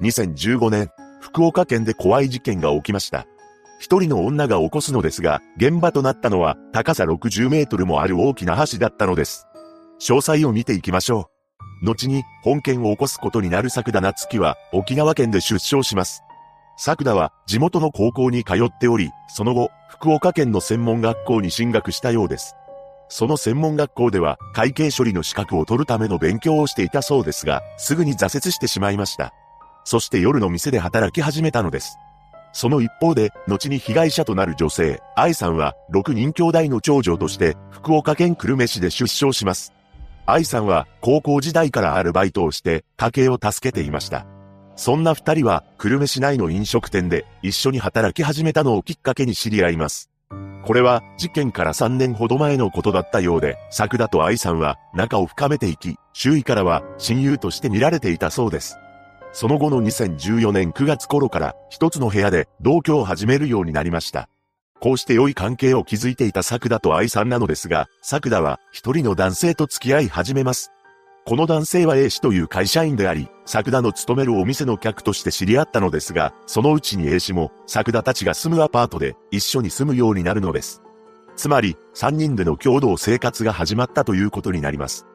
2015年、福岡県で怖い事件が起きました。一人の女が起こすのですが、現場となったのは高さ60メートルもある大きな橋だったのです。詳細を見ていきましょう。後に本件を起こすことになる作田夏樹は沖縄県で出生します。作田は地元の高校に通っており、その後、福岡県の専門学校に進学したようです。その専門学校では会計処理の資格を取るための勉強をしていたそうですが、すぐに挫折してしまいました。そして夜の店で働き始めたのです。その一方で、後に被害者となる女性、愛さんは、6人兄弟の長女として、福岡県久留米市で出生します。愛さんは、高校時代からアルバイトをして、家計を助けていました。そんな二人は、久留米市内の飲食店で、一緒に働き始めたのをきっかけに知り合います。これは、事件から3年ほど前のことだったようで、桜と愛さんは、仲を深めていき、周囲からは、親友として見られていたそうです。その後の2014年9月頃から一つの部屋で同居を始めるようになりました。こうして良い関係を築いていた作田と愛さんなのですが、作田は一人の男性と付き合い始めます。この男性は A 氏という会社員であり、作田の勤めるお店の客として知り合ったのですが、そのうちに A 氏も作田たちが住むアパートで一緒に住むようになるのです。つまり、三人での共同生活が始まったということになります。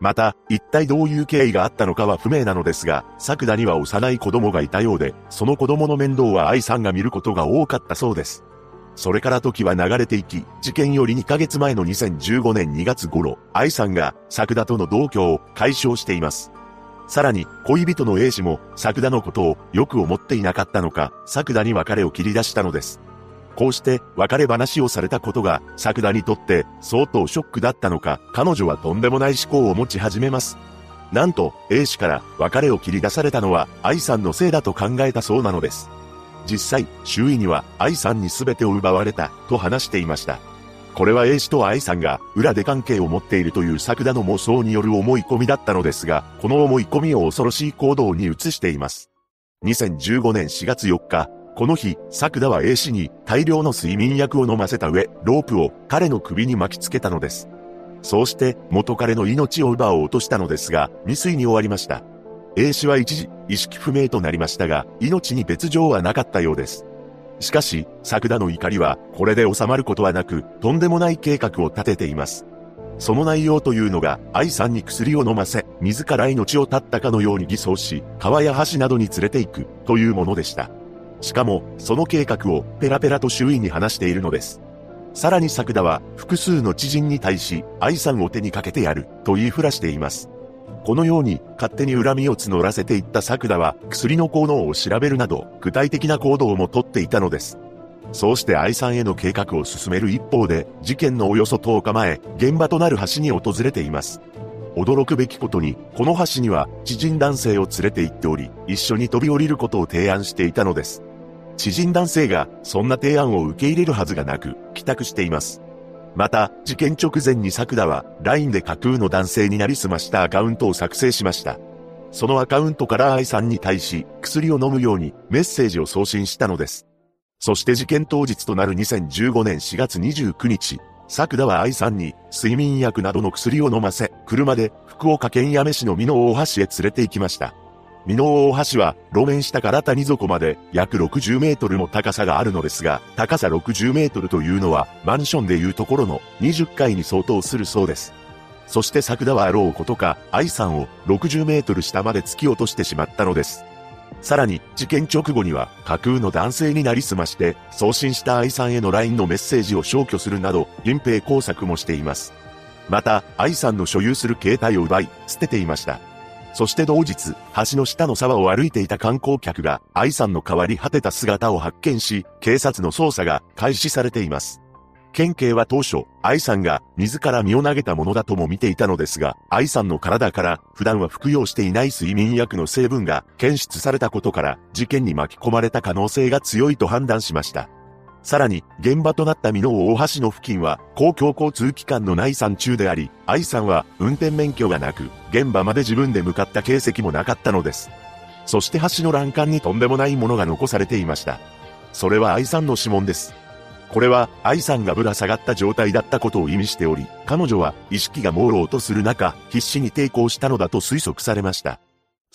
また、一体どういう経緯があったのかは不明なのですが、作田には幼い子供がいたようで、その子供の面倒は愛さんが見ることが多かったそうです。それから時は流れていき、事件より2ヶ月前の2015年2月頃、愛さんが作田との同居を解消しています。さらに、恋人の A 氏も作田のことをよく思っていなかったのか、作田に別れを切り出したのです。こうして別れ話をされたことが、作田にとって相当ショックだったのか、彼女はとんでもない思考を持ち始めます。なんと、A 氏から別れを切り出されたのは、愛さんのせいだと考えたそうなのです。実際、周囲には愛さんに全てを奪われた、と話していました。これは A 氏と愛さんが裏で関係を持っているという作田の妄想による思い込みだったのですが、この思い込みを恐ろしい行動に移しています。2015年4月4日、この日、作田は A 氏に大量の睡眠薬を飲ませた上、ロープを彼の首に巻きつけたのです。そうして元彼の命を奪おうとしたのですが、未遂に終わりました。A 氏は一時、意識不明となりましたが、命に別状はなかったようです。しかし、作田の怒りは、これで収まることはなく、とんでもない計画を立てています。その内容というのが、愛さんに薬を飲ませ、自ら命を絶ったかのように偽装し、川や橋などに連れて行く、というものでした。しかも、その計画をペラペラと周囲に話しているのです。さらに作田は、複数の知人に対し、愛さんを手にかけてやる、と言いふらしています。このように、勝手に恨みを募らせていった作田は、薬の効能を調べるなど、具体的な行動もとっていたのです。そうして愛さんへの計画を進める一方で、事件のおよそ10日前、現場となる橋に訪れています。驚くべきことに、この橋には知人男性を連れて行っており、一緒に飛び降りることを提案していたのです。知人男性がそんな提案を受け入れるはずがなく、帰宅しています。また、事件直前に作田は LINE で架空の男性になりすましたアカウントを作成しました。そのアカウントから愛さんに対し薬を飲むようにメッセージを送信したのです。そして事件当日となる2015年4月29日、作田は愛さんに睡眠薬などの薬を飲ませ、車で福岡県八女市の美濃大橋へ連れて行きました。美濃大橋は路面下から谷底まで約60メートルの高さがあるのですが、高さ60メートルというのはマンションでいうところの20階に相当するそうです。そして作田はあろうことか、愛さんを60メートル下まで突き落としてしまったのです。さらに、事件直後には架空の男性になりすまして、送信した愛さんへの LINE のメッセージを消去するなど、隠蔽工作もしています。また、愛さんの所有する携帯を奪い、捨てていました。そして同日、橋の下の沢を歩いていた観光客が、愛さんの変わり果てた姿を発見し、警察の捜査が開始されています。県警は当初、愛さんが自ら身を投げたものだとも見ていたのですが、愛さんの体から普段は服用していない睡眠薬の成分が検出されたことから事件に巻き込まれた可能性が強いと判断しました。さらに、現場となった美濃大橋の付近は、公共交通機関のない山中であり、愛さんは運転免許がなく、現場まで自分で向かった形跡もなかったのです。そして橋の欄干にとんでもないものが残されていました。それは愛さんの指紋です。これは愛さんがぶら下がった状態だったことを意味しており、彼女は意識が朦朧とする中、必死に抵抗したのだと推測されました。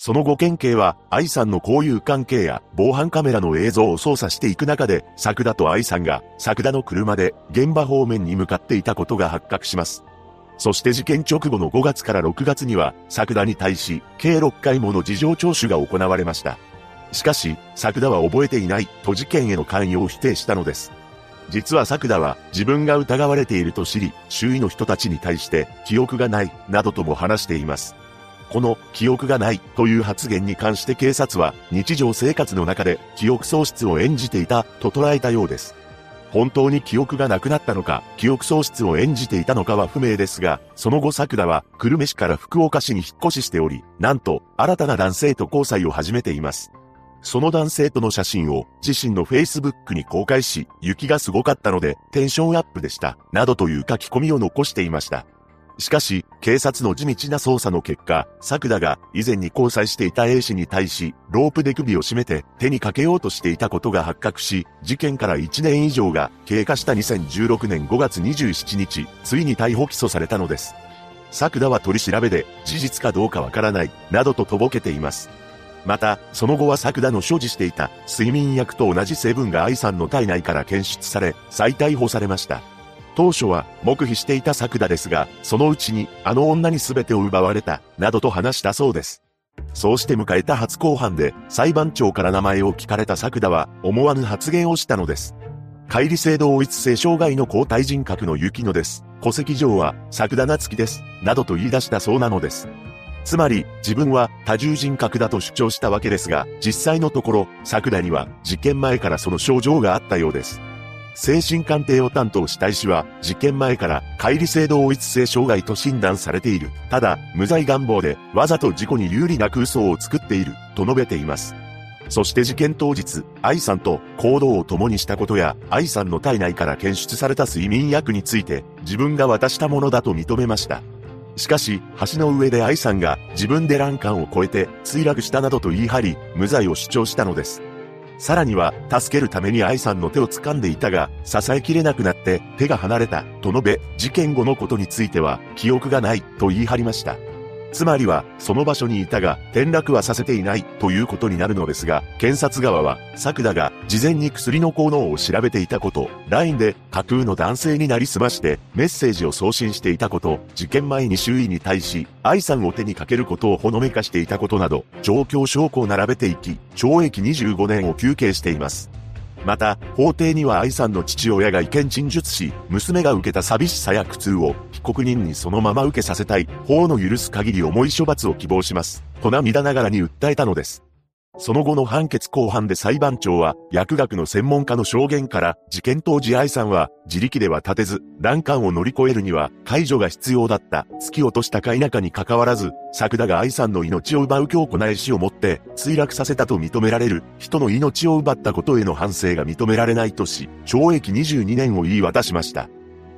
その後県警は、愛さんの交友関係や防犯カメラの映像を操作していく中で、作田と愛さんが、作田の車で現場方面に向かっていたことが発覚します。そして事件直後の5月から6月には、作田に対し、計6回もの事情聴取が行われました。しかし、作田は覚えていないと事件への関与を否定したのです。実は作田は自分が疑われていると知り、周囲の人たちに対して記憶がない、などとも話しています。この記憶がないという発言に関して警察は日常生活の中で記憶喪失を演じていたと捉えたようです。本当に記憶がなくなったのか、記憶喪失を演じていたのかは不明ですが、その後桜は久留米市から福岡市に引っ越ししており、なんと新たな男性と交際を始めています。その男性との写真を自身の Facebook に公開し、雪がすごかったのでテンションアップでした、などという書き込みを残していました。しかし、警察の地道な捜査の結果、作田が以前に交際していた A 氏に対し、ロープで首を絞めて手にかけようとしていたことが発覚し、事件から1年以上が経過した2016年5月27日、ついに逮捕起訴されたのです。作田は取り調べで、事実かどうかわからない、などととぼけています。また、その後は作田の所持していた睡眠薬と同じ成分が愛さんの体内から検出され、再逮捕されました。当初は黙秘していた作田ですが、そのうちにあの女に全てを奪われた、などと話したそうです。そうして迎えた初公判で裁判長から名前を聞かれた作田は思わぬ発言をしたのです。乖離性同一性障害の交代人格の雪乃です。戸籍上は作田夏樹です。などと言い出したそうなのです。つまり、自分は多重人格だと主張したわけですが、実際のところ、作田には事件前からその症状があったようです。精神鑑定を担当した医師は、事件前から乖離性同一性障害と診断されている。ただ、無罪願望でわざと事故に有利な空想を作っている、と述べています。そして事件当日、愛さんと行動を共にしたことや、愛さんの体内から検出された睡眠薬について、自分が渡したものだと認めました。しかし、橋の上で愛さんが自分で欄干を越えて墜落したなどと言い張り、無罪を主張したのです。さらには、助けるために愛さんの手を掴んでいたが、支えきれなくなって手が離れた、と述べ、事件後のことについては、記憶がない、と言い張りました。つまりは、その場所にいたが、転落はさせていないということになるのですが、検察側は、作田が事前に薬の効能を調べていたこと、LINE で架空の男性になりすましてメッセージを送信していたこと、事件前に周囲に対し、愛さんを手にかけることをほのめかしていたことなど、状況証拠を並べていき、懲役25年を求刑しています。また、法廷には愛さんの父親が意見陳述し、娘が受けた寂しさや苦痛を被告人にそのまま受けさせたい、法の許す限り重い処罰を希望します。と涙ながらに訴えたのです。その後の判決公判で裁判長は、薬学の専門家の証言から、事件当時愛さんは、自力では立てず、欄干を乗り越えるには、介助が必要だった。突き落としたか否かに関わらず、作田が愛さんの命を奪う強固な意志を持って、墜落させたと認められる、人の命を奪ったことへの反省が認められないとし、懲役22年を言い渡しました。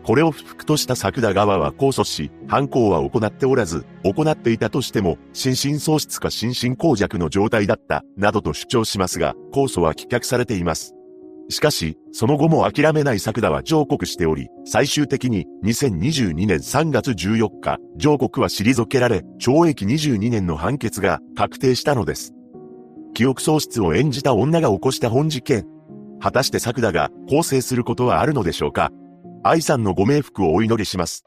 これを不服とした作田側は控訴し、犯行は行っておらず、行っていたとしても、心神喪失か心神耗弱の状態だった、などと主張しますが、控訴は棄却されています。しかし、その後も諦めない作田は上告しており、最終的に2022年3月14日、上告は退けられ、懲役22年の判決が確定したのです。記憶喪失を演じた女が起こした本事件。果たして作田が更生することはあるのでしょうか愛さんのご冥福をお祈りします。